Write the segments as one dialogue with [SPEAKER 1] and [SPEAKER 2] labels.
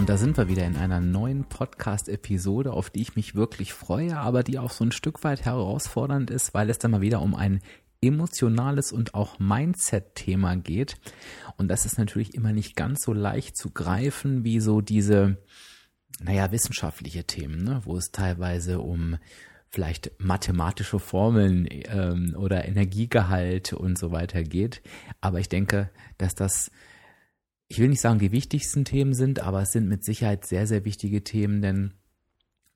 [SPEAKER 1] und da sind wir wieder in einer neuen Podcast-Episode, auf die ich mich wirklich freue, aber die auch so ein Stück weit herausfordernd ist, weil es dann mal wieder um ein emotionales und auch Mindset-Thema geht. Und das ist natürlich immer nicht ganz so leicht zu greifen wie so diese, naja, wissenschaftliche Themen, ne? wo es teilweise um vielleicht mathematische Formeln ähm, oder Energiegehalt und so weiter geht. Aber ich denke, dass das ich will nicht sagen, die wichtigsten Themen sind, aber es sind mit Sicherheit sehr, sehr wichtige Themen, denn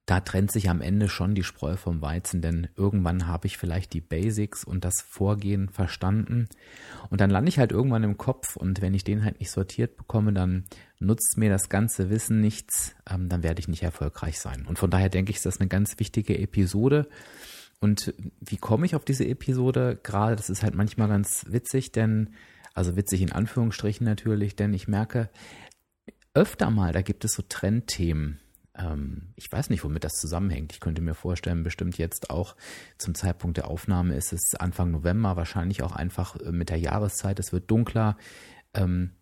[SPEAKER 1] da trennt sich am Ende schon die Spreu vom Weizen, denn irgendwann habe ich vielleicht die Basics und das Vorgehen verstanden und dann lande ich halt irgendwann im Kopf und wenn ich den halt nicht sortiert bekomme, dann nutzt mir das ganze Wissen nichts, ähm, dann werde ich nicht erfolgreich sein. Und von daher denke ich, ist das eine ganz wichtige Episode. Und wie komme ich auf diese Episode? Gerade, das ist halt manchmal ganz witzig, denn also witzig in Anführungsstrichen natürlich, denn ich merke öfter mal, da gibt es so Trendthemen. Ähm, ich weiß nicht, womit das zusammenhängt. Ich könnte mir vorstellen, bestimmt jetzt auch zum Zeitpunkt der Aufnahme ist es Anfang November, wahrscheinlich auch einfach äh, mit der Jahreszeit. Es wird dunkler. Ähm,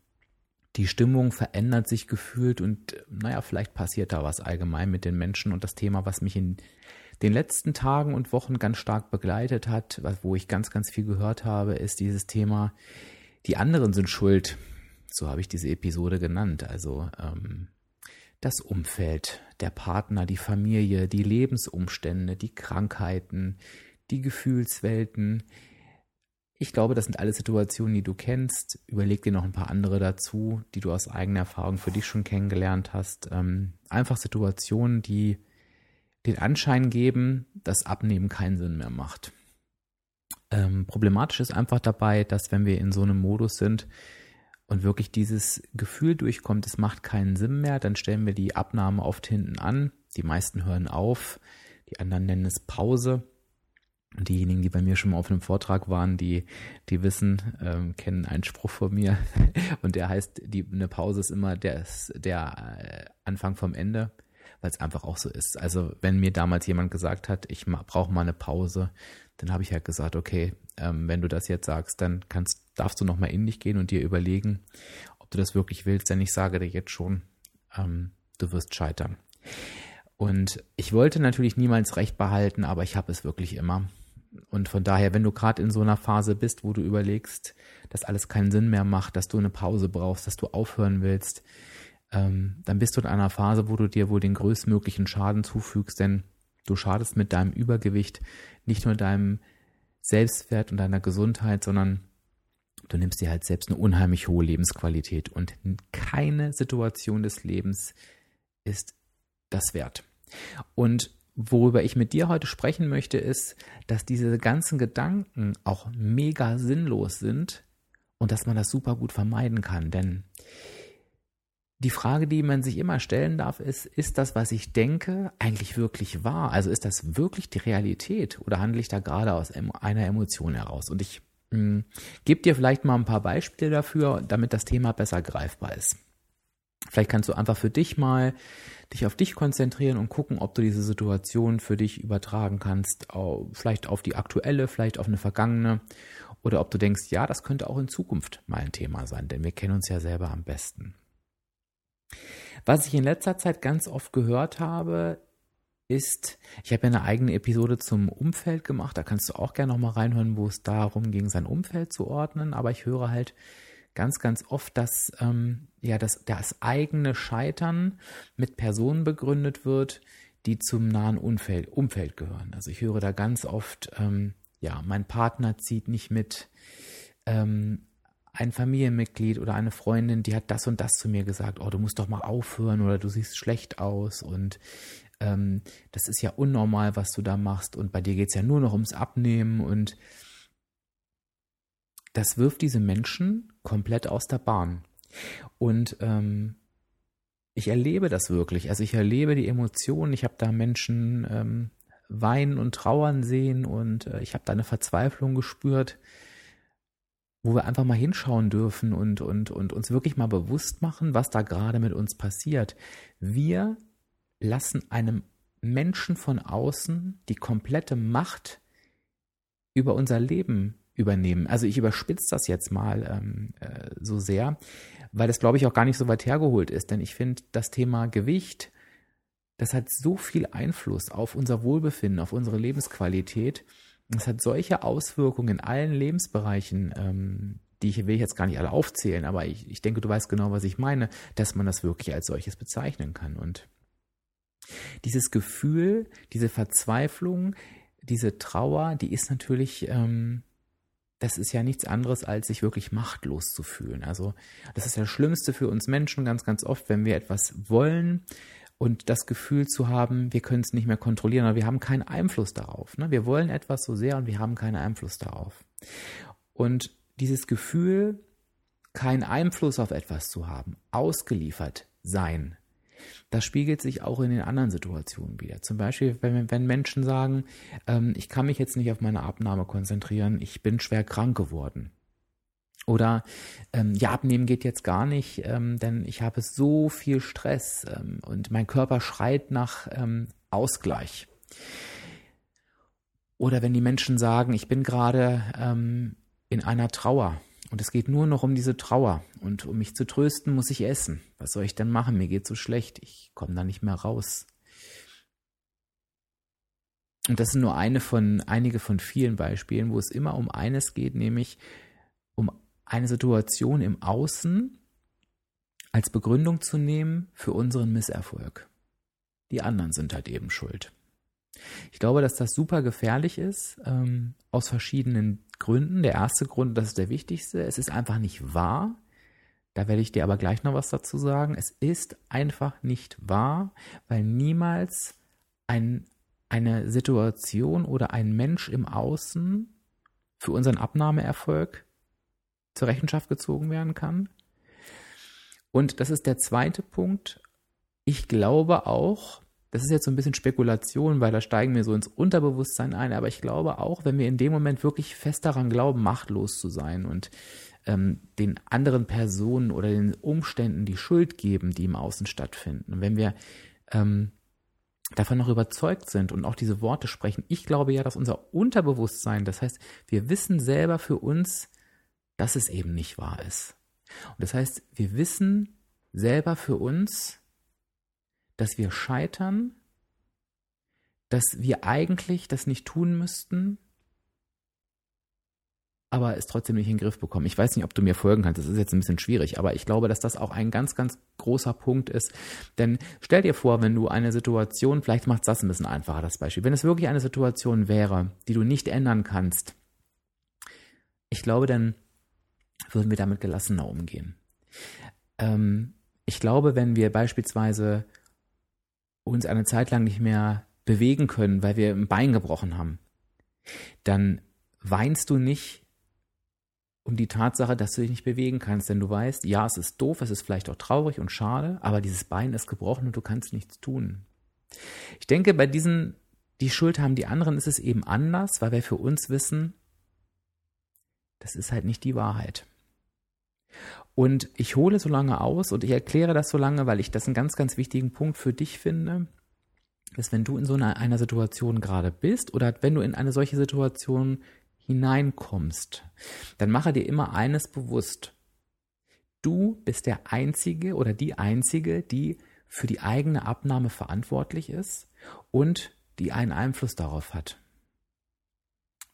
[SPEAKER 1] die Stimmung verändert sich gefühlt und naja, vielleicht passiert da was allgemein mit den Menschen und das Thema, was mich in den letzten Tagen und Wochen ganz stark begleitet hat, wo ich ganz, ganz viel gehört habe, ist dieses Thema, die anderen sind schuld. So habe ich diese Episode genannt. Also ähm, das Umfeld, der Partner, die Familie, die Lebensumstände, die Krankheiten, die Gefühlswelten. Ich glaube, das sind alle Situationen, die du kennst. Überleg dir noch ein paar andere dazu, die du aus eigener Erfahrung für dich schon kennengelernt hast. Ähm, einfach Situationen, die den Anschein geben, dass Abnehmen keinen Sinn mehr macht. Ähm, problematisch ist einfach dabei, dass wenn wir in so einem Modus sind und wirklich dieses Gefühl durchkommt, es macht keinen Sinn mehr, dann stellen wir die Abnahme oft hinten an. Die meisten hören auf, die anderen nennen es Pause. Und diejenigen, die bei mir schon mal auf einem Vortrag waren, die, die wissen, ähm, kennen einen Spruch von mir. Und der heißt, die, eine Pause ist immer der, der äh, Anfang vom Ende, weil es einfach auch so ist. Also wenn mir damals jemand gesagt hat, ich brauche mal eine Pause, dann habe ich halt gesagt, okay, ähm, wenn du das jetzt sagst, dann kannst, darfst du nochmal in dich gehen und dir überlegen, ob du das wirklich willst, denn ich sage dir jetzt schon, ähm, du wirst scheitern. Und ich wollte natürlich niemals Recht behalten, aber ich habe es wirklich immer. Und von daher, wenn du gerade in so einer Phase bist, wo du überlegst, dass alles keinen Sinn mehr macht, dass du eine Pause brauchst, dass du aufhören willst, ähm, dann bist du in einer Phase, wo du dir wohl den größtmöglichen Schaden zufügst, denn du schadest mit deinem Übergewicht nicht nur deinem Selbstwert und deiner Gesundheit, sondern du nimmst dir halt selbst eine unheimlich hohe Lebensqualität und keine Situation des Lebens ist das wert. Und worüber ich mit dir heute sprechen möchte, ist, dass diese ganzen Gedanken auch mega sinnlos sind und dass man das super gut vermeiden kann, denn die Frage, die man sich immer stellen darf, ist, ist das, was ich denke, eigentlich wirklich wahr? Also ist das wirklich die Realität oder handle ich da gerade aus einer Emotion heraus? Und ich hm, gebe dir vielleicht mal ein paar Beispiele dafür, damit das Thema besser greifbar ist. Vielleicht kannst du einfach für dich mal dich auf dich konzentrieren und gucken, ob du diese Situation für dich übertragen kannst, vielleicht auf die aktuelle, vielleicht auf eine vergangene oder ob du denkst, ja, das könnte auch in Zukunft mal ein Thema sein, denn wir kennen uns ja selber am besten. Was ich in letzter Zeit ganz oft gehört habe, ist, ich habe ja eine eigene Episode zum Umfeld gemacht, da kannst du auch gerne nochmal reinhören, wo es darum ging, sein Umfeld zu ordnen, aber ich höre halt ganz, ganz oft, dass ähm, ja dass das eigene Scheitern mit Personen begründet wird, die zum nahen Umfeld, Umfeld gehören. Also ich höre da ganz oft, ähm, ja, mein Partner zieht nicht mit, ähm, ein Familienmitglied oder eine Freundin, die hat das und das zu mir gesagt, oh, du musst doch mal aufhören oder du siehst schlecht aus und ähm, das ist ja unnormal, was du da machst und bei dir geht es ja nur noch ums Abnehmen und das wirft diese Menschen komplett aus der Bahn. Und ähm, ich erlebe das wirklich. Also ich erlebe die Emotionen. Ich habe da Menschen ähm, weinen und trauern sehen und äh, ich habe da eine Verzweiflung gespürt, wo wir einfach mal hinschauen dürfen und, und, und uns wirklich mal bewusst machen, was da gerade mit uns passiert. Wir lassen einem Menschen von außen die komplette Macht über unser Leben übernehmen. Also ich überspitze das jetzt mal ähm, äh, so sehr, weil das glaube ich auch gar nicht so weit hergeholt ist, denn ich finde das Thema Gewicht, das hat so viel Einfluss auf unser Wohlbefinden, auf unsere Lebensqualität. Das hat solche Auswirkungen in allen Lebensbereichen, ähm, die ich will jetzt gar nicht alle aufzählen, aber ich, ich denke, du weißt genau, was ich meine, dass man das wirklich als solches bezeichnen kann. Und dieses Gefühl, diese Verzweiflung, diese Trauer, die ist natürlich, ähm, das ist ja nichts anderes, als sich wirklich machtlos zu fühlen. Also das ist das Schlimmste für uns Menschen ganz, ganz oft, wenn wir etwas wollen und das Gefühl zu haben, wir können es nicht mehr kontrollieren oder wir haben keinen Einfluss darauf. Ne? Wir wollen etwas so sehr und wir haben keinen Einfluss darauf. Und dieses Gefühl, keinen Einfluss auf etwas zu haben, ausgeliefert sein, das spiegelt sich auch in den anderen Situationen wieder. Zum Beispiel, wenn, wenn Menschen sagen, ähm, ich kann mich jetzt nicht auf meine Abnahme konzentrieren, ich bin schwer krank geworden. Oder ähm, ja, abnehmen geht jetzt gar nicht, ähm, denn ich habe so viel Stress ähm, und mein Körper schreit nach ähm, Ausgleich. Oder wenn die Menschen sagen, ich bin gerade ähm, in einer Trauer und es geht nur noch um diese Trauer. Und um mich zu trösten, muss ich essen. Was soll ich denn machen? Mir geht so schlecht. Ich komme da nicht mehr raus. Und das sind nur eine von, einige von vielen Beispielen, wo es immer um eines geht, nämlich eine Situation im Außen als Begründung zu nehmen für unseren Misserfolg. Die anderen sind halt eben schuld. Ich glaube, dass das super gefährlich ist, ähm, aus verschiedenen Gründen. Der erste Grund, das ist der wichtigste, es ist einfach nicht wahr. Da werde ich dir aber gleich noch was dazu sagen. Es ist einfach nicht wahr, weil niemals ein, eine Situation oder ein Mensch im Außen für unseren Abnahmeerfolg zur Rechenschaft gezogen werden kann. Und das ist der zweite Punkt. Ich glaube auch, das ist jetzt so ein bisschen Spekulation, weil da steigen wir so ins Unterbewusstsein ein, aber ich glaube auch, wenn wir in dem Moment wirklich fest daran glauben, machtlos zu sein und ähm, den anderen Personen oder den Umständen die Schuld geben, die im Außen stattfinden, wenn wir ähm, davon noch überzeugt sind und auch diese Worte sprechen, ich glaube ja, dass unser Unterbewusstsein, das heißt, wir wissen selber für uns, dass es eben nicht wahr ist. Und das heißt, wir wissen selber für uns, dass wir scheitern, dass wir eigentlich das nicht tun müssten, aber es trotzdem nicht in den Griff bekommen. Ich weiß nicht, ob du mir folgen kannst, das ist jetzt ein bisschen schwierig, aber ich glaube, dass das auch ein ganz, ganz großer Punkt ist. Denn stell dir vor, wenn du eine Situation, vielleicht macht das ein bisschen einfacher, das Beispiel, wenn es wirklich eine Situation wäre, die du nicht ändern kannst, ich glaube, dann würden wir damit gelassener umgehen. Ähm, ich glaube, wenn wir beispielsweise uns eine Zeit lang nicht mehr bewegen können, weil wir ein Bein gebrochen haben, dann weinst du nicht um die Tatsache, dass du dich nicht bewegen kannst, denn du weißt, ja, es ist doof, es ist vielleicht auch traurig und schade, aber dieses Bein ist gebrochen und du kannst nichts tun. Ich denke, bei diesen, die Schuld haben die anderen, ist es eben anders, weil wir für uns wissen, das ist halt nicht die Wahrheit. Und ich hole so lange aus und ich erkläre das so lange, weil ich das einen ganz, ganz wichtigen Punkt für dich finde, dass wenn du in so einer, einer Situation gerade bist oder wenn du in eine solche Situation hineinkommst, dann mache dir immer eines bewusst. Du bist der Einzige oder die Einzige, die für die eigene Abnahme verantwortlich ist und die einen Einfluss darauf hat.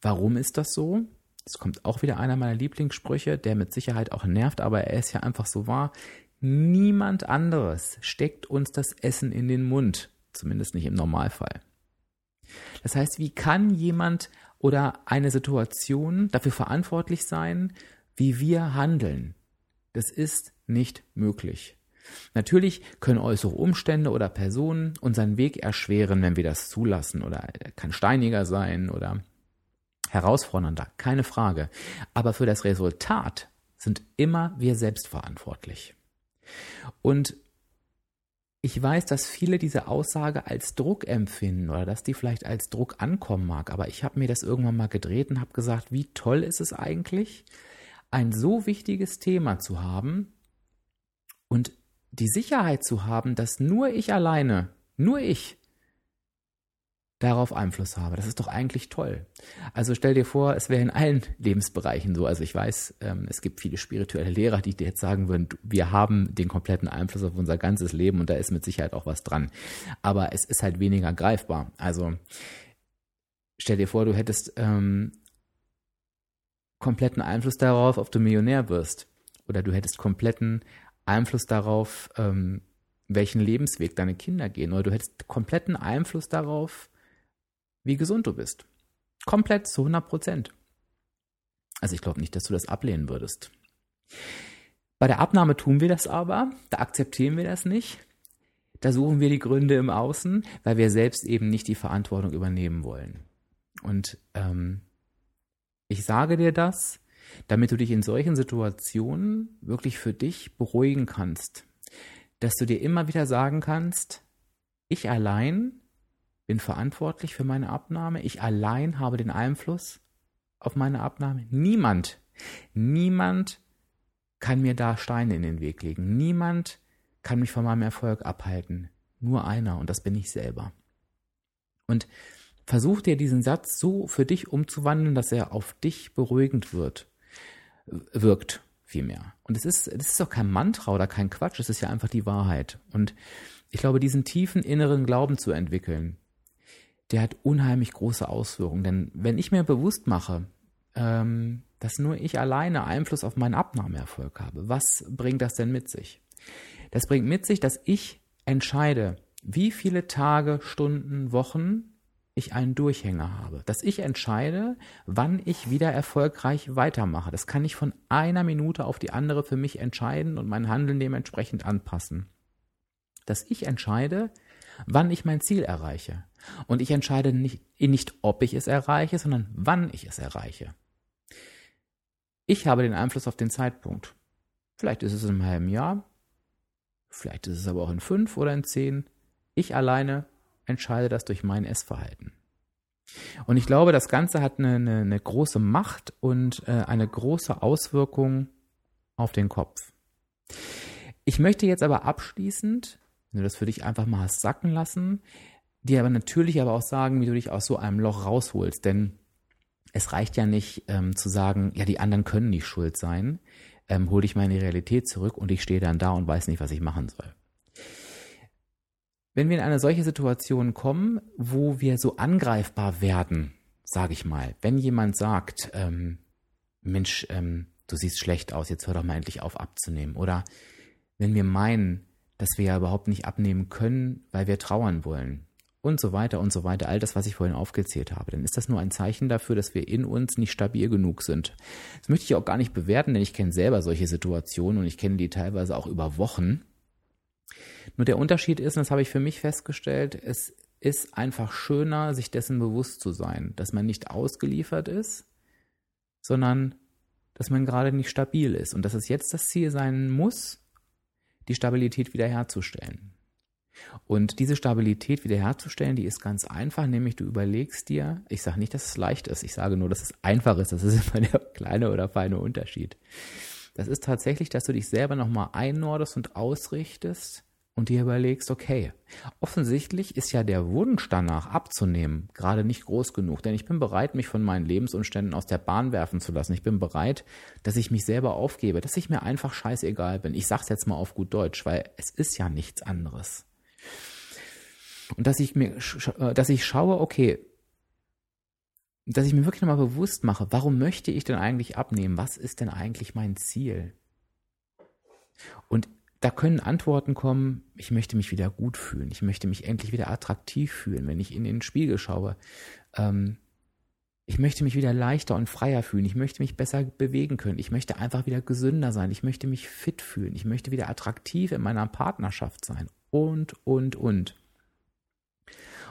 [SPEAKER 1] Warum ist das so? Es kommt auch wieder einer meiner Lieblingssprüche, der mit Sicherheit auch nervt, aber er ist ja einfach so wahr. Niemand anderes steckt uns das Essen in den Mund, zumindest nicht im Normalfall. Das heißt, wie kann jemand oder eine Situation dafür verantwortlich sein, wie wir handeln? Das ist nicht möglich. Natürlich können äußere Umstände oder Personen unseren Weg erschweren, wenn wir das zulassen, oder er kann steiniger sein oder herausfordernder, keine Frage. Aber für das Resultat sind immer wir selbst verantwortlich. Und ich weiß, dass viele diese Aussage als Druck empfinden oder dass die vielleicht als Druck ankommen mag, aber ich habe mir das irgendwann mal gedreht und habe gesagt, wie toll ist es eigentlich, ein so wichtiges Thema zu haben und die Sicherheit zu haben, dass nur ich alleine, nur ich darauf Einfluss habe. Das ist doch eigentlich toll. Also stell dir vor, es wäre in allen Lebensbereichen so. Also ich weiß, ähm, es gibt viele spirituelle Lehrer, die dir jetzt sagen würden, wir haben den kompletten Einfluss auf unser ganzes Leben und da ist mit Sicherheit auch was dran. Aber es ist halt weniger greifbar. Also stell dir vor, du hättest ähm, kompletten Einfluss darauf, ob du Millionär wirst. Oder du hättest kompletten Einfluss darauf, ähm, welchen Lebensweg deine Kinder gehen. Oder du hättest kompletten Einfluss darauf, wie gesund du bist. Komplett zu 100 Prozent. Also ich glaube nicht, dass du das ablehnen würdest. Bei der Abnahme tun wir das aber, da akzeptieren wir das nicht. Da suchen wir die Gründe im Außen, weil wir selbst eben nicht die Verantwortung übernehmen wollen. Und ähm, ich sage dir das, damit du dich in solchen Situationen wirklich für dich beruhigen kannst. Dass du dir immer wieder sagen kannst, ich allein bin verantwortlich für meine Abnahme. Ich allein habe den Einfluss auf meine Abnahme. Niemand, niemand kann mir da Steine in den Weg legen. Niemand kann mich von meinem Erfolg abhalten. Nur einer und das bin ich selber. Und versuch dir diesen Satz so für dich umzuwandeln, dass er auf dich beruhigend wird, wirkt vielmehr. Und es ist, es ist auch kein Mantra oder kein Quatsch, es ist ja einfach die Wahrheit. Und ich glaube, diesen tiefen inneren Glauben zu entwickeln, der hat unheimlich große Auswirkungen. Denn wenn ich mir bewusst mache, ähm, dass nur ich alleine Einfluss auf meinen Abnahmeerfolg habe, was bringt das denn mit sich? Das bringt mit sich, dass ich entscheide, wie viele Tage, Stunden, Wochen ich einen Durchhänger habe. Dass ich entscheide, wann ich wieder erfolgreich weitermache. Das kann ich von einer Minute auf die andere für mich entscheiden und mein Handeln dementsprechend anpassen. Dass ich entscheide, wann ich mein Ziel erreiche. Und ich entscheide nicht, nicht, ob ich es erreiche, sondern wann ich es erreiche. Ich habe den Einfluss auf den Zeitpunkt. Vielleicht ist es in einem halben Jahr, vielleicht ist es aber auch in fünf oder in zehn. Ich alleine entscheide das durch mein Essverhalten. Und ich glaube, das Ganze hat eine, eine, eine große Macht und äh, eine große Auswirkung auf den Kopf. Ich möchte jetzt aber abschließend wenn du das für dich einfach mal hast sacken lassen, dir aber natürlich aber auch sagen, wie du dich aus so einem Loch rausholst. Denn es reicht ja nicht ähm, zu sagen, ja, die anderen können nicht schuld sein. Ähm, hol dich mal in die Realität zurück und ich stehe dann da und weiß nicht, was ich machen soll. Wenn wir in eine solche Situation kommen, wo wir so angreifbar werden, sage ich mal, wenn jemand sagt, ähm, Mensch, ähm, du siehst schlecht aus, jetzt hör doch mal endlich auf abzunehmen. Oder wenn wir meinen, dass wir ja überhaupt nicht abnehmen können, weil wir trauern wollen. Und so weiter und so weiter. All das, was ich vorhin aufgezählt habe. Dann ist das nur ein Zeichen dafür, dass wir in uns nicht stabil genug sind. Das möchte ich auch gar nicht bewerten, denn ich kenne selber solche Situationen und ich kenne die teilweise auch über Wochen. Nur der Unterschied ist, und das habe ich für mich festgestellt, es ist einfach schöner, sich dessen bewusst zu sein, dass man nicht ausgeliefert ist, sondern dass man gerade nicht stabil ist und dass es jetzt das Ziel sein muss, die Stabilität wiederherzustellen. Und diese Stabilität wiederherzustellen, die ist ganz einfach, nämlich du überlegst dir, ich sage nicht, dass es leicht ist, ich sage nur, dass es einfach ist, das ist immer der kleine oder feine Unterschied. Das ist tatsächlich, dass du dich selber nochmal einnordest und ausrichtest und dir überlegst, okay, offensichtlich ist ja der Wunsch danach abzunehmen gerade nicht groß genug, denn ich bin bereit, mich von meinen Lebensumständen aus der Bahn werfen zu lassen. Ich bin bereit, dass ich mich selber aufgebe, dass ich mir einfach scheißegal bin. Ich sag's jetzt mal auf gut Deutsch, weil es ist ja nichts anderes. Und dass ich mir, äh, dass ich schaue, okay, dass ich mir wirklich nochmal bewusst mache, warum möchte ich denn eigentlich abnehmen? Was ist denn eigentlich mein Ziel? Und da können Antworten kommen, ich möchte mich wieder gut fühlen, ich möchte mich endlich wieder attraktiv fühlen, wenn ich in den Spiegel schaue. Ähm, ich möchte mich wieder leichter und freier fühlen, ich möchte mich besser bewegen können, ich möchte einfach wieder gesünder sein, ich möchte mich fit fühlen, ich möchte wieder attraktiv in meiner Partnerschaft sein und, und, und.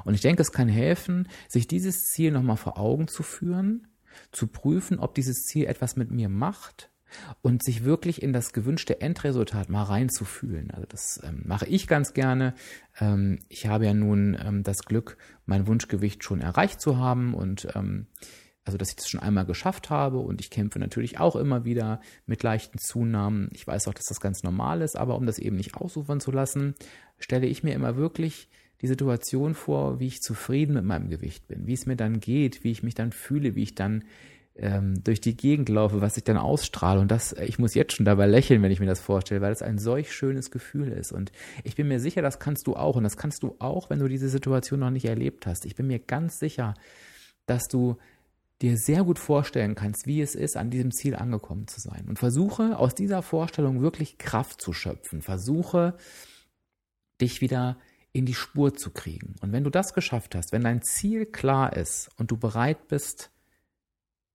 [SPEAKER 1] Und ich denke, es kann helfen, sich dieses Ziel nochmal vor Augen zu führen, zu prüfen, ob dieses Ziel etwas mit mir macht, und sich wirklich in das gewünschte Endresultat mal reinzufühlen. Also das ähm, mache ich ganz gerne. Ähm, ich habe ja nun ähm, das Glück, mein Wunschgewicht schon erreicht zu haben und ähm, also dass ich das schon einmal geschafft habe und ich kämpfe natürlich auch immer wieder mit leichten Zunahmen. Ich weiß auch, dass das ganz normal ist, aber um das eben nicht ausufern zu lassen, stelle ich mir immer wirklich die Situation vor, wie ich zufrieden mit meinem Gewicht bin, wie es mir dann geht, wie ich mich dann fühle, wie ich dann ähm, durch die Gegend laufe, was ich dann ausstrahle. Und das, ich muss jetzt schon dabei lächeln, wenn ich mir das vorstelle, weil es ein solch schönes Gefühl ist. Und ich bin mir sicher, das kannst du auch. Und das kannst du auch, wenn du diese Situation noch nicht erlebt hast. Ich bin mir ganz sicher, dass du dir sehr gut vorstellen kannst, wie es ist, an diesem Ziel angekommen zu sein. Und versuche aus dieser Vorstellung wirklich Kraft zu schöpfen. Versuche dich wieder in die Spur zu kriegen. Und wenn du das geschafft hast, wenn dein Ziel klar ist und du bereit bist,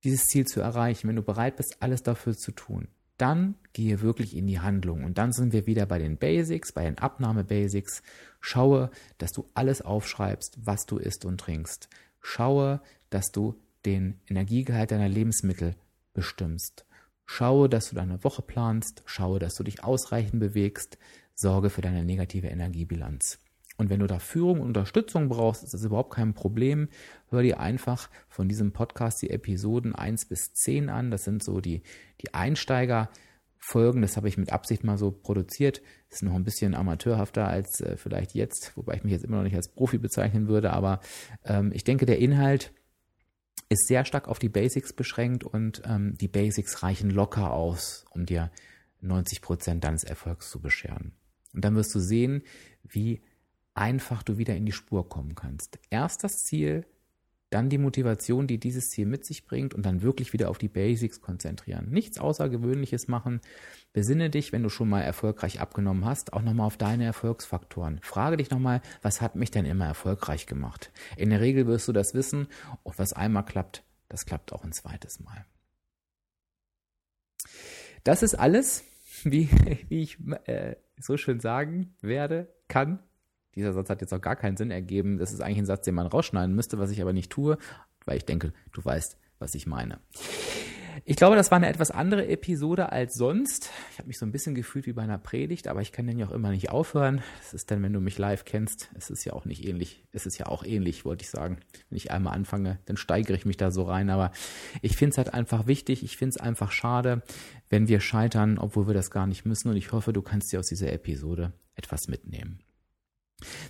[SPEAKER 1] dieses Ziel zu erreichen, wenn du bereit bist, alles dafür zu tun, dann gehe wirklich in die Handlung. Und dann sind wir wieder bei den Basics, bei den Abnahme-Basics. Schaue, dass du alles aufschreibst, was du isst und trinkst. Schaue, dass du den Energiegehalt deiner Lebensmittel bestimmst. Schaue, dass du deine Woche planst. Schaue, dass du dich ausreichend bewegst. Sorge für deine negative Energiebilanz. Und wenn du da Führung und Unterstützung brauchst, ist das überhaupt kein Problem. Hör dir einfach von diesem Podcast die Episoden 1 bis 10 an. Das sind so die, die Einsteigerfolgen. Das habe ich mit Absicht mal so produziert. Das ist noch ein bisschen amateurhafter als äh, vielleicht jetzt, wobei ich mich jetzt immer noch nicht als Profi bezeichnen würde. Aber ähm, ich denke, der Inhalt ist sehr stark auf die Basics beschränkt und ähm, die Basics reichen locker aus, um dir 90 Prozent deines Erfolgs zu bescheren. Und dann wirst du sehen, wie einfach du wieder in die Spur kommen kannst. Erst das Ziel, dann die Motivation, die dieses Ziel mit sich bringt und dann wirklich wieder auf die Basics konzentrieren. Nichts Außergewöhnliches machen. Besinne dich, wenn du schon mal erfolgreich abgenommen hast, auch nochmal auf deine Erfolgsfaktoren. Frage dich nochmal, was hat mich denn immer erfolgreich gemacht? In der Regel wirst du das wissen und was einmal klappt, das klappt auch ein zweites Mal. Das ist alles, wie, wie ich äh, so schön sagen werde, kann, dieser Satz hat jetzt auch gar keinen Sinn ergeben. Das ist eigentlich ein Satz, den man rausschneiden müsste, was ich aber nicht tue, weil ich denke, du weißt, was ich meine. Ich glaube, das war eine etwas andere Episode als sonst. Ich habe mich so ein bisschen gefühlt wie bei einer Predigt, aber ich kann den ja auch immer nicht aufhören. Das ist dann, wenn du mich live kennst, es ist ja auch nicht ähnlich. Es ist ja auch ähnlich, wollte ich sagen. Wenn ich einmal anfange, dann steigere ich mich da so rein. Aber ich finde es halt einfach wichtig. Ich finde es einfach schade, wenn wir scheitern, obwohl wir das gar nicht müssen. Und ich hoffe, du kannst dir aus dieser Episode etwas mitnehmen.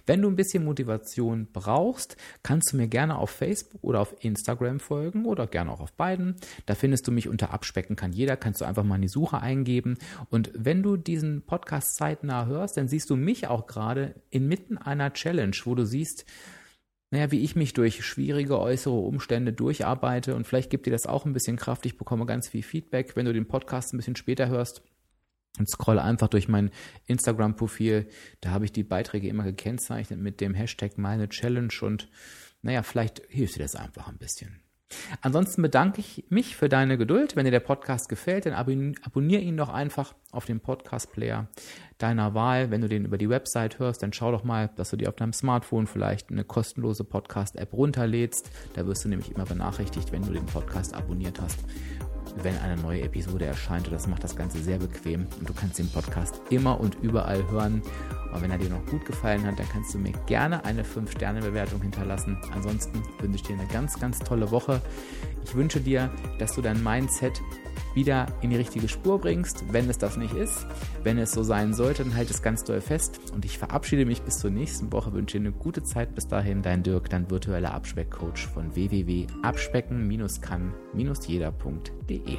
[SPEAKER 1] Wenn du ein bisschen Motivation brauchst, kannst du mir gerne auf Facebook oder auf Instagram folgen oder gerne auch auf beiden. Da findest du mich unter Abspecken kann jeder, kannst du einfach mal in die Suche eingeben. Und wenn du diesen Podcast zeitnah hörst, dann siehst du mich auch gerade inmitten einer Challenge, wo du siehst, naja, wie ich mich durch schwierige äußere Umstände durcharbeite und vielleicht gibt dir das auch ein bisschen Kraft. Ich bekomme ganz viel Feedback, wenn du den Podcast ein bisschen später hörst und scroll einfach durch mein Instagram-Profil. Da habe ich die Beiträge immer gekennzeichnet mit dem Hashtag meine Challenge und naja, vielleicht hilft dir das einfach ein bisschen. Ansonsten bedanke ich mich für deine Geduld. Wenn dir der Podcast gefällt, dann abonniere ihn doch einfach auf dem Podcast-Player deiner Wahl. Wenn du den über die Website hörst, dann schau doch mal, dass du dir auf deinem Smartphone vielleicht eine kostenlose Podcast-App runterlädst. Da wirst du nämlich immer benachrichtigt, wenn du den Podcast abonniert hast wenn eine neue Episode erscheint. Und das macht das Ganze sehr bequem. Und du kannst den Podcast immer und überall hören. Und wenn er dir noch gut gefallen hat, dann kannst du mir gerne eine 5-Sterne-Bewertung hinterlassen. Ansonsten wünsche ich dir eine ganz, ganz tolle Woche. Ich wünsche dir, dass du dein Mindset wieder in die richtige Spur bringst. Wenn es das nicht ist, wenn es so sein sollte, dann halt es ganz doll fest. Und ich verabschiede mich bis zur nächsten Woche, wünsche dir eine gute Zeit. Bis dahin, dein Dirk, dein virtueller Abspeckcoach von www.abspecken-kann-jeder.de.